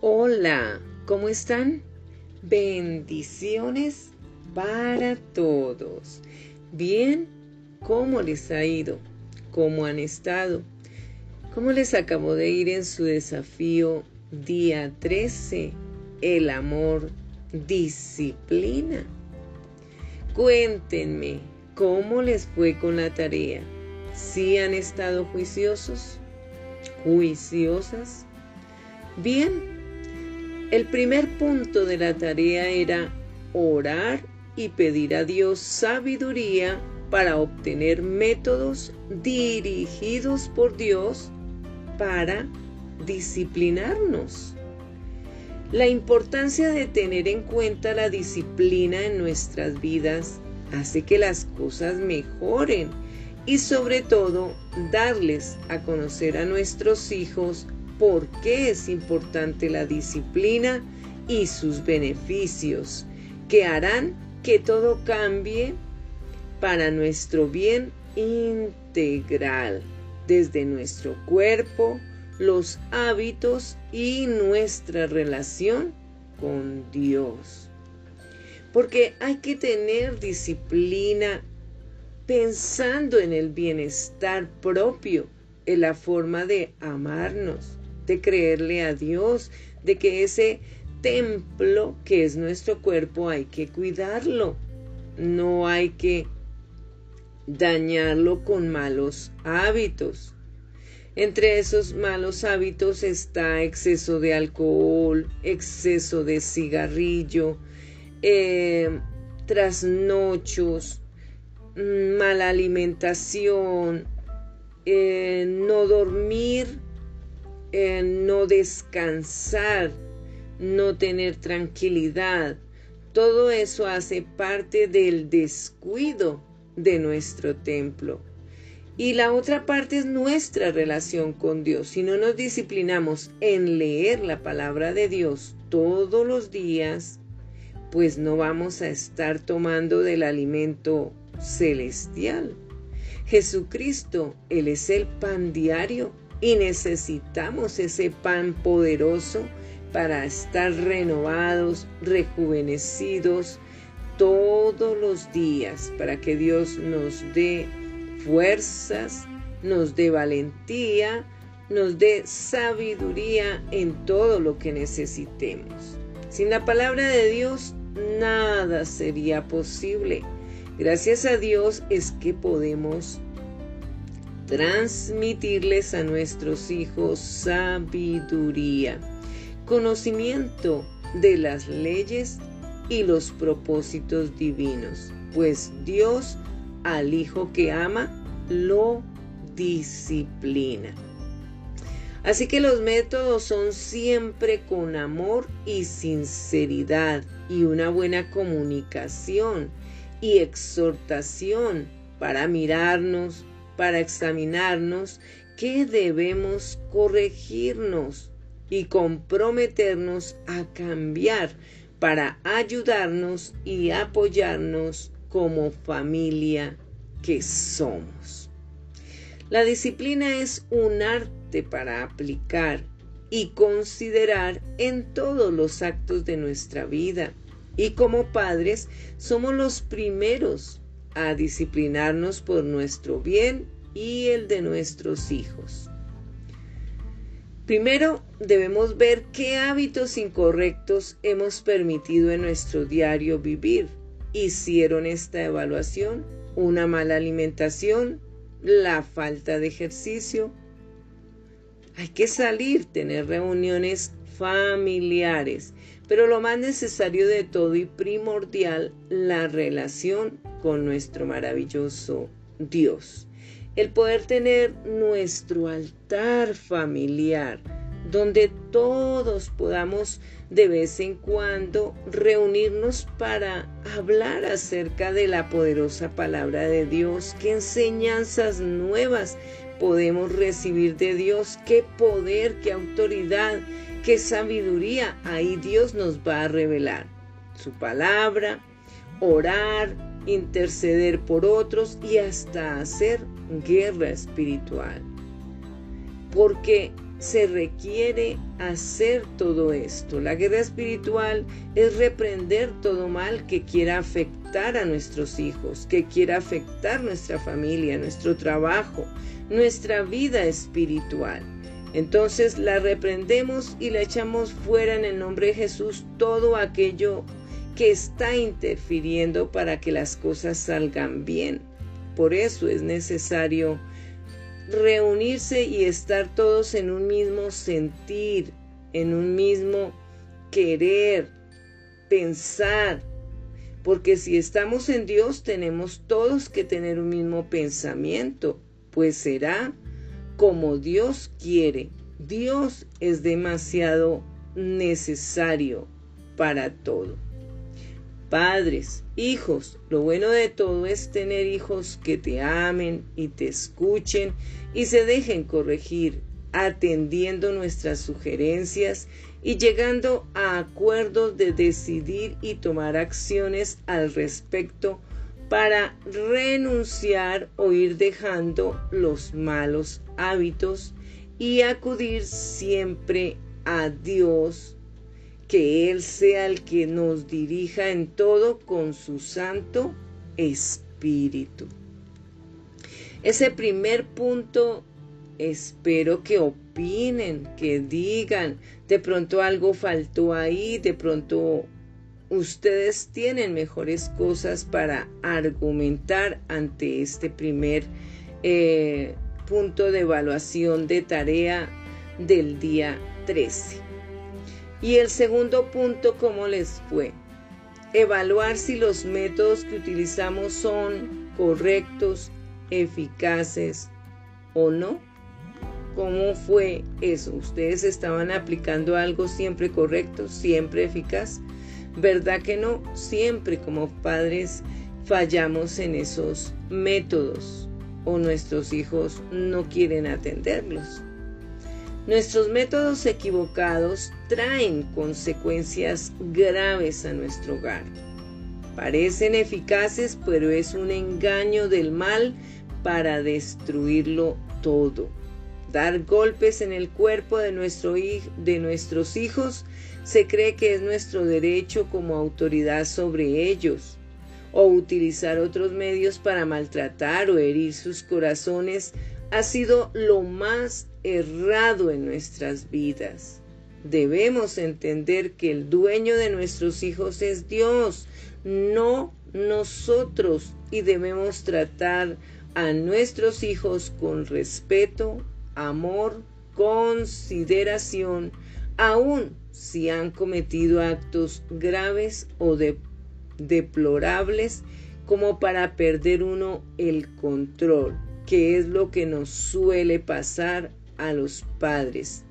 Hola, ¿cómo están? Bendiciones para todos. Bien, ¿cómo les ha ido? ¿Cómo han estado? ¿Cómo les acabó de ir en su desafío día 13? El amor, disciplina. Cuéntenme, ¿cómo les fue con la tarea? ¿Sí han estado juiciosos? ¿Juiciosas? Bien, el primer punto de la tarea era orar y pedir a Dios sabiduría para obtener métodos dirigidos por Dios para disciplinarnos. La importancia de tener en cuenta la disciplina en nuestras vidas hace que las cosas mejoren y sobre todo darles a conocer a nuestros hijos por qué es importante la disciplina y sus beneficios, que harán que todo cambie para nuestro bien integral, desde nuestro cuerpo, los hábitos y nuestra relación con Dios. Porque hay que tener disciplina pensando en el bienestar propio, en la forma de amarnos, de creerle a Dios, de que ese templo que es nuestro cuerpo hay que cuidarlo. No hay que dañarlo con malos hábitos. Entre esos malos hábitos está exceso de alcohol, exceso de cigarrillo, eh, trasnochos, mm, mala alimentación, eh, no dormir no descansar, no tener tranquilidad. Todo eso hace parte del descuido de nuestro templo. Y la otra parte es nuestra relación con Dios. Si no nos disciplinamos en leer la palabra de Dios todos los días, pues no vamos a estar tomando del alimento celestial. Jesucristo, Él es el pan diario y necesitamos ese pan poderoso para estar renovados, rejuvenecidos todos los días, para que Dios nos dé fuerzas, nos dé valentía, nos dé sabiduría en todo lo que necesitemos. Sin la palabra de Dios, nada sería posible. Gracias a Dios es que podemos transmitirles a nuestros hijos sabiduría, conocimiento de las leyes y los propósitos divinos, pues Dios al hijo que ama lo disciplina. Así que los métodos son siempre con amor y sinceridad y una buena comunicación y exhortación para mirarnos, para examinarnos qué debemos corregirnos y comprometernos a cambiar para ayudarnos y apoyarnos como familia que somos. La disciplina es un arte para aplicar y considerar en todos los actos de nuestra vida. Y como padres somos los primeros a disciplinarnos por nuestro bien y el de nuestros hijos. Primero debemos ver qué hábitos incorrectos hemos permitido en nuestro diario vivir. Hicieron esta evaluación, una mala alimentación, la falta de ejercicio. Hay que salir, tener reuniones familiares, pero lo más necesario de todo y primordial, la relación con nuestro maravilloso Dios. El poder tener nuestro altar familiar, donde todos podamos de vez en cuando reunirnos para hablar acerca de la poderosa palabra de Dios, qué enseñanzas nuevas podemos recibir de Dios, qué poder, qué autoridad, qué sabiduría ahí Dios nos va a revelar. Su palabra, orar, interceder por otros y hasta hacer guerra espiritual. Porque se requiere hacer todo esto. La guerra espiritual es reprender todo mal que quiera afectar a nuestros hijos, que quiera afectar nuestra familia, nuestro trabajo, nuestra vida espiritual. Entonces la reprendemos y la echamos fuera en el nombre de Jesús todo aquello que está interfiriendo para que las cosas salgan bien. Por eso es necesario reunirse y estar todos en un mismo sentir, en un mismo querer, pensar. Porque si estamos en Dios tenemos todos que tener un mismo pensamiento, pues será como Dios quiere. Dios es demasiado necesario para todo. Padres, hijos, lo bueno de todo es tener hijos que te amen y te escuchen y se dejen corregir, atendiendo nuestras sugerencias y llegando a acuerdos de decidir y tomar acciones al respecto para renunciar o ir dejando los malos hábitos y acudir siempre a Dios, que Él sea el que nos dirija en todo con su Santo Espíritu. Ese primer punto, espero que opinen, que digan, de pronto algo faltó ahí, de pronto ustedes tienen mejores cosas para argumentar ante este primer eh, punto de evaluación de tarea del día 13. Y el segundo punto, ¿cómo les fue? Evaluar si los métodos que utilizamos son correctos, eficaces o no. ¿Cómo fue eso? ¿Ustedes estaban aplicando algo siempre correcto, siempre eficaz? ¿Verdad que no? Siempre como padres fallamos en esos métodos o nuestros hijos no quieren atenderlos. Nuestros métodos equivocados traen consecuencias graves a nuestro hogar. Parecen eficaces, pero es un engaño del mal para destruirlo todo. Dar golpes en el cuerpo de, nuestro, de nuestros hijos se cree que es nuestro derecho como autoridad sobre ellos, o utilizar otros medios para maltratar o herir sus corazones ha sido lo más errado en nuestras vidas. Debemos entender que el dueño de nuestros hijos es Dios, no nosotros, y debemos tratar a nuestros hijos con respeto, amor, consideración, aun si han cometido actos graves o deplorables como para perder uno el control, que es lo que nos suele pasar a los padres.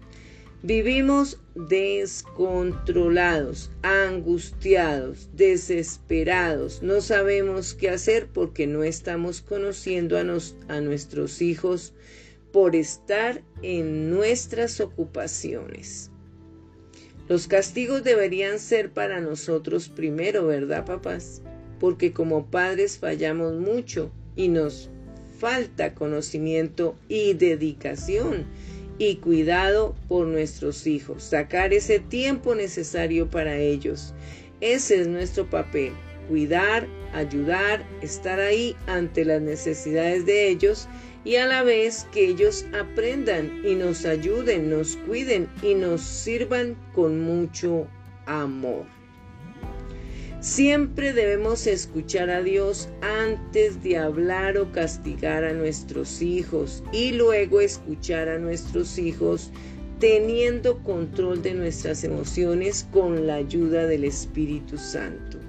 Vivimos descontrolados, angustiados, desesperados. No sabemos qué hacer porque no estamos conociendo a, a nuestros hijos por estar en nuestras ocupaciones. Los castigos deberían ser para nosotros primero, ¿verdad, papás? Porque como padres fallamos mucho y nos falta conocimiento y dedicación y cuidado por nuestros hijos, sacar ese tiempo necesario para ellos. Ese es nuestro papel, cuidar, ayudar, estar ahí ante las necesidades de ellos y a la vez que ellos aprendan y nos ayuden, nos cuiden y nos sirvan con mucho amor. Siempre debemos escuchar a Dios antes de hablar o castigar a nuestros hijos y luego escuchar a nuestros hijos teniendo control de nuestras emociones con la ayuda del Espíritu Santo.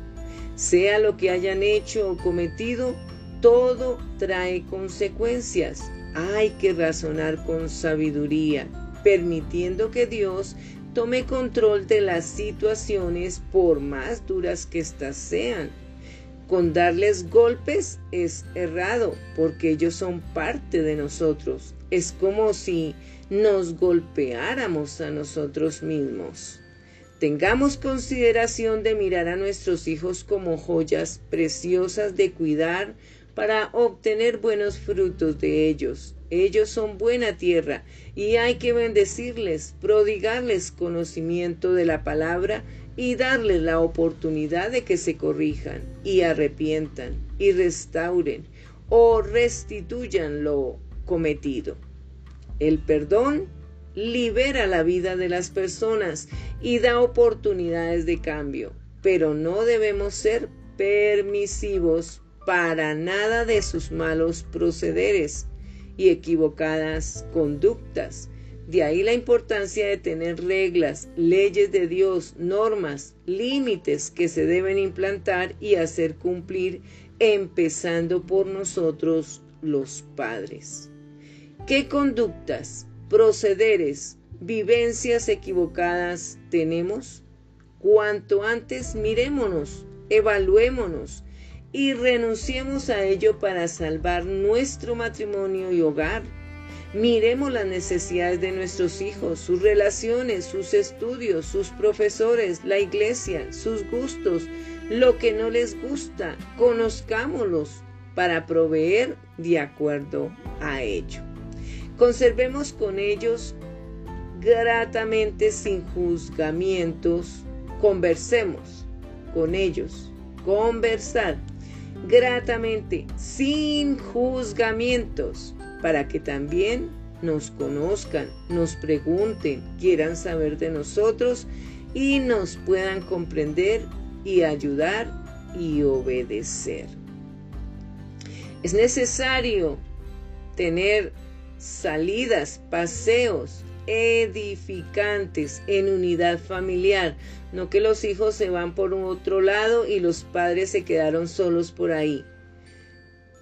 Sea lo que hayan hecho o cometido, todo trae consecuencias. Hay que razonar con sabiduría, permitiendo que Dios tome control de las situaciones por más duras que éstas sean. Con darles golpes es errado, porque ellos son parte de nosotros. Es como si nos golpeáramos a nosotros mismos. Tengamos consideración de mirar a nuestros hijos como joyas preciosas de cuidar para obtener buenos frutos de ellos. Ellos son buena tierra y hay que bendecirles, prodigarles conocimiento de la palabra y darles la oportunidad de que se corrijan y arrepientan y restauren o restituyan lo cometido. El perdón libera la vida de las personas y da oportunidades de cambio, pero no debemos ser permisivos para nada de sus malos procederes y equivocadas conductas. De ahí la importancia de tener reglas, leyes de Dios, normas, límites que se deben implantar y hacer cumplir, empezando por nosotros los padres. ¿Qué conductas, procederes, vivencias equivocadas tenemos? Cuanto antes mirémonos, evaluémonos y renunciemos a ello para salvar nuestro matrimonio y hogar. Miremos las necesidades de nuestros hijos, sus relaciones, sus estudios, sus profesores, la iglesia, sus gustos, lo que no les gusta, conozcámoslos para proveer de acuerdo a ello. Conservemos con ellos gratamente sin juzgamientos, conversemos con ellos, conversar gratamente, sin juzgamientos, para que también nos conozcan, nos pregunten, quieran saber de nosotros y nos puedan comprender y ayudar y obedecer. Es necesario tener salidas, paseos edificantes en unidad familiar, no que los hijos se van por otro lado y los padres se quedaron solos por ahí.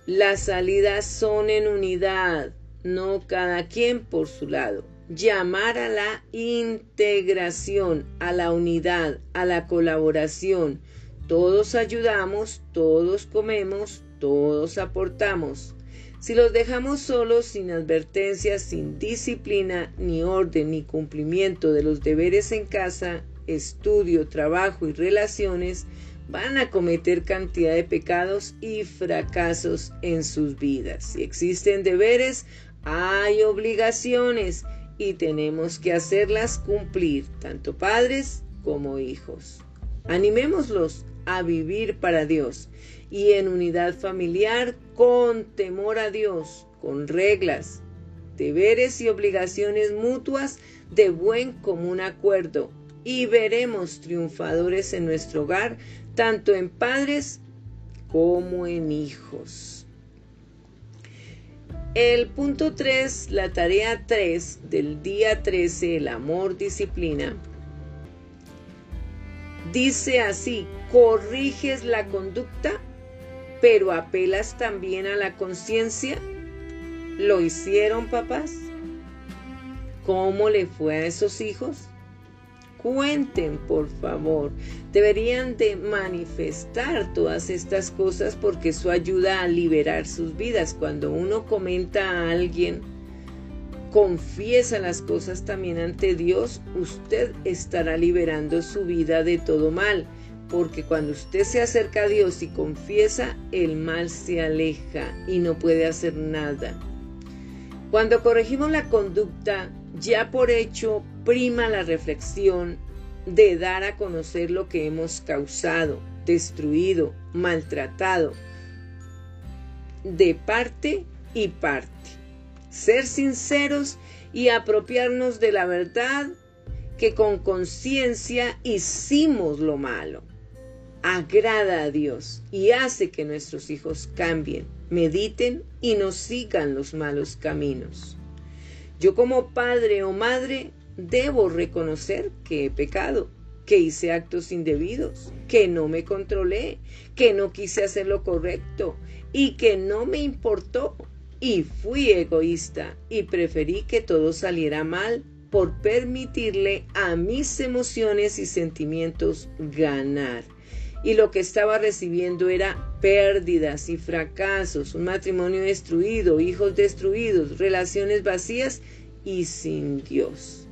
Las salidas son en unidad, no cada quien por su lado. Llamar a la integración, a la unidad, a la colaboración. Todos ayudamos, todos comemos, todos aportamos. Si los dejamos solos, sin advertencia, sin disciplina, ni orden, ni cumplimiento de los deberes en casa, estudio, trabajo y relaciones, van a cometer cantidad de pecados y fracasos en sus vidas. Si existen deberes, hay obligaciones y tenemos que hacerlas cumplir, tanto padres como hijos. Animémoslos a vivir para Dios y en unidad familiar con temor a Dios, con reglas, deberes y obligaciones mutuas de buen común acuerdo y veremos triunfadores en nuestro hogar, tanto en padres como en hijos. El punto 3, la tarea 3 del día 13, el amor disciplina, dice así, corriges la conducta pero apelas también a la conciencia. ¿Lo hicieron papás? ¿Cómo le fue a esos hijos? Cuenten, por favor. Deberían de manifestar todas estas cosas porque eso ayuda a liberar sus vidas. Cuando uno comenta a alguien, confiesa las cosas también ante Dios, usted estará liberando su vida de todo mal porque cuando usted se acerca a Dios y confiesa, el mal se aleja y no puede hacer nada. Cuando corregimos la conducta, ya por hecho prima la reflexión de dar a conocer lo que hemos causado, destruido, maltratado, de parte y parte. Ser sinceros y apropiarnos de la verdad que con conciencia hicimos lo malo agrada a Dios y hace que nuestros hijos cambien, mediten y no sigan los malos caminos. Yo como padre o madre debo reconocer que he pecado, que hice actos indebidos, que no me controlé, que no quise hacer lo correcto y que no me importó y fui egoísta y preferí que todo saliera mal por permitirle a mis emociones y sentimientos ganar y lo que estaba recibiendo era pérdidas y fracasos, un matrimonio destruido, hijos destruidos, relaciones vacías y sin Dios.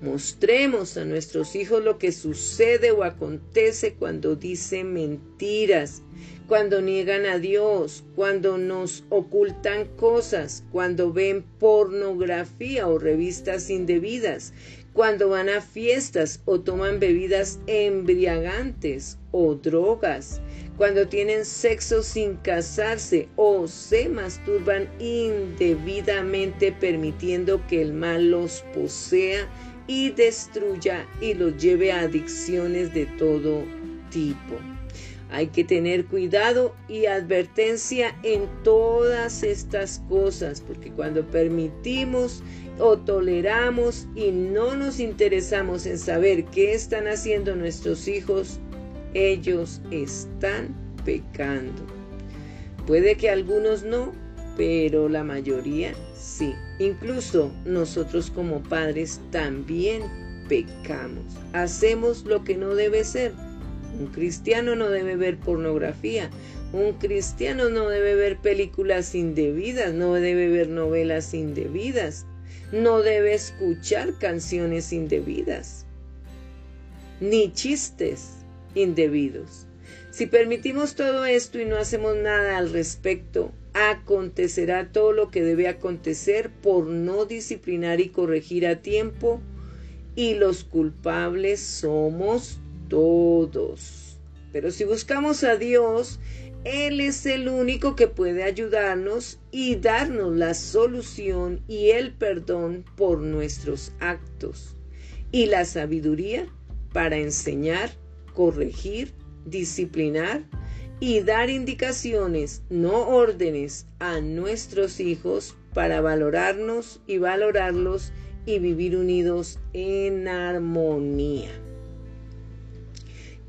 Mostremos a nuestros hijos lo que sucede o acontece cuando dicen mentiras, cuando niegan a Dios, cuando nos ocultan cosas, cuando ven pornografía o revistas indebidas, cuando van a fiestas o toman bebidas embriagantes o drogas, cuando tienen sexo sin casarse o se masturban indebidamente permitiendo que el mal los posea y destruya y los lleve a adicciones de todo tipo. Hay que tener cuidado y advertencia en todas estas cosas, porque cuando permitimos o toleramos y no nos interesamos en saber qué están haciendo nuestros hijos, ellos están pecando. Puede que algunos no, pero la mayoría sí. Incluso nosotros como padres también pecamos. Hacemos lo que no debe ser. Un cristiano no debe ver pornografía. Un cristiano no debe ver películas indebidas, no debe ver novelas indebidas, no debe escuchar canciones indebidas, ni chistes indebidos. Si permitimos todo esto y no hacemos nada al respecto, acontecerá todo lo que debe acontecer por no disciplinar y corregir a tiempo, y los culpables somos todos. Pero si buscamos a Dios, Él es el único que puede ayudarnos y darnos la solución y el perdón por nuestros actos, y la sabiduría para enseñar, corregir, disciplinar, y dar indicaciones, no órdenes, a nuestros hijos para valorarnos y valorarlos y vivir unidos en armonía.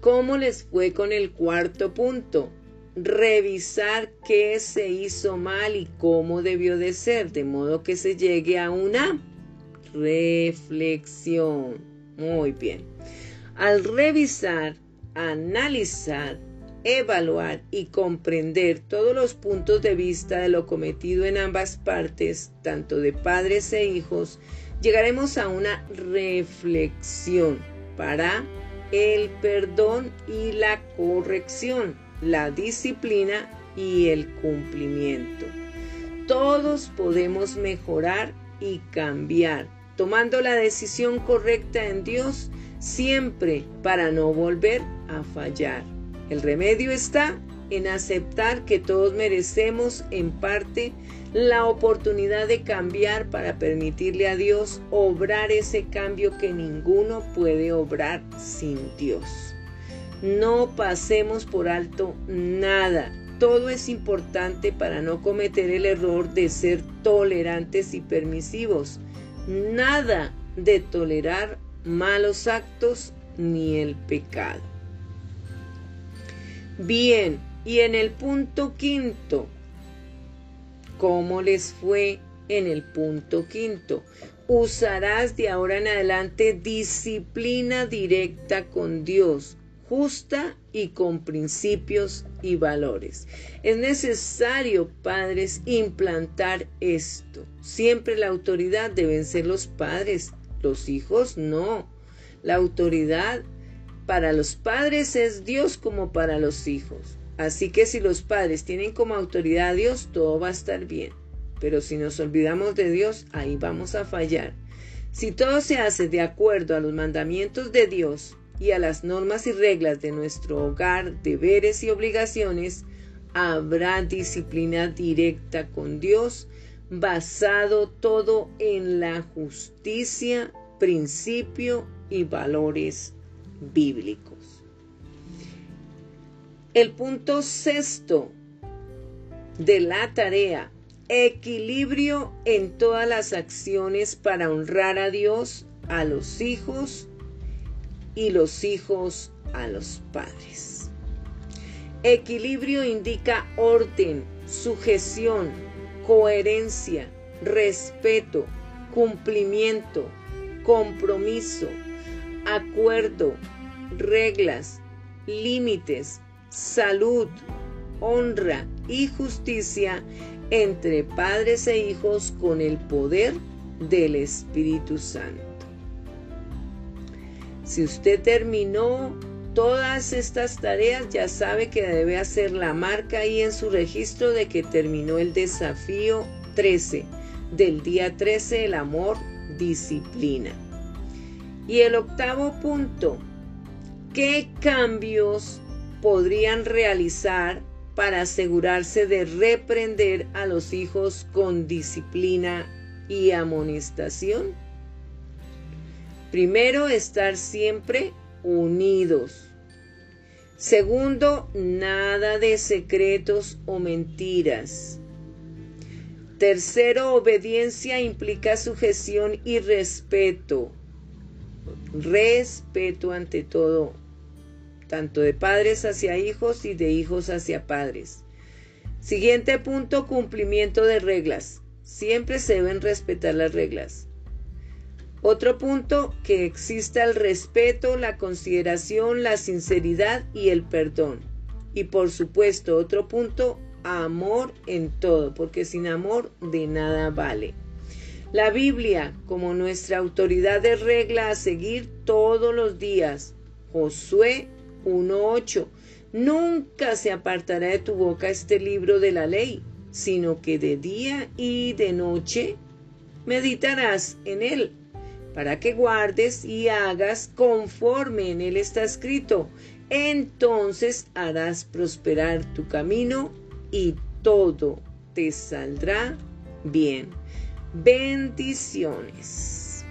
¿Cómo les fue con el cuarto punto? Revisar qué se hizo mal y cómo debió de ser, de modo que se llegue a una reflexión. Muy bien. Al revisar, analizar, evaluar y comprender todos los puntos de vista de lo cometido en ambas partes, tanto de padres e hijos, llegaremos a una reflexión para el perdón y la corrección, la disciplina y el cumplimiento. Todos podemos mejorar y cambiar, tomando la decisión correcta en Dios siempre para no volver a fallar. El remedio está en aceptar que todos merecemos en parte la oportunidad de cambiar para permitirle a Dios obrar ese cambio que ninguno puede obrar sin Dios. No pasemos por alto nada. Todo es importante para no cometer el error de ser tolerantes y permisivos. Nada de tolerar malos actos ni el pecado. Bien, y en el punto quinto, ¿cómo les fue en el punto quinto? Usarás de ahora en adelante disciplina directa con Dios, justa y con principios y valores. Es necesario, padres, implantar esto. Siempre la autoridad deben ser los padres, los hijos no. La autoridad para los padres es Dios como para los hijos. Así que si los padres tienen como autoridad a Dios, todo va a estar bien. Pero si nos olvidamos de Dios, ahí vamos a fallar. Si todo se hace de acuerdo a los mandamientos de Dios y a las normas y reglas de nuestro hogar, deberes y obligaciones, habrá disciplina directa con Dios, basado todo en la justicia, principio y valores bíblicos. El punto sexto de la tarea, equilibrio en todas las acciones para honrar a Dios, a los hijos y los hijos a los padres. Equilibrio indica orden, sujeción, coherencia, respeto, cumplimiento, compromiso, acuerdo, reglas, límites, salud, honra y justicia entre padres e hijos con el poder del Espíritu Santo. Si usted terminó todas estas tareas, ya sabe que debe hacer la marca ahí en su registro de que terminó el desafío 13 del día 13, el amor, disciplina. Y el octavo punto, ¿qué cambios podrían realizar para asegurarse de reprender a los hijos con disciplina y amonestación? Primero, estar siempre unidos. Segundo, nada de secretos o mentiras. Tercero, obediencia implica sujeción y respeto. Respeto ante todo, tanto de padres hacia hijos y de hijos hacia padres. Siguiente punto, cumplimiento de reglas. Siempre se deben respetar las reglas. Otro punto, que exista el respeto, la consideración, la sinceridad y el perdón. Y por supuesto, otro punto, amor en todo, porque sin amor de nada vale. La Biblia como nuestra autoridad de regla a seguir todos los días. Josué 1.8. Nunca se apartará de tu boca este libro de la ley, sino que de día y de noche meditarás en él para que guardes y hagas conforme en él está escrito. Entonces harás prosperar tu camino y todo te saldrá bien. Bendiciones.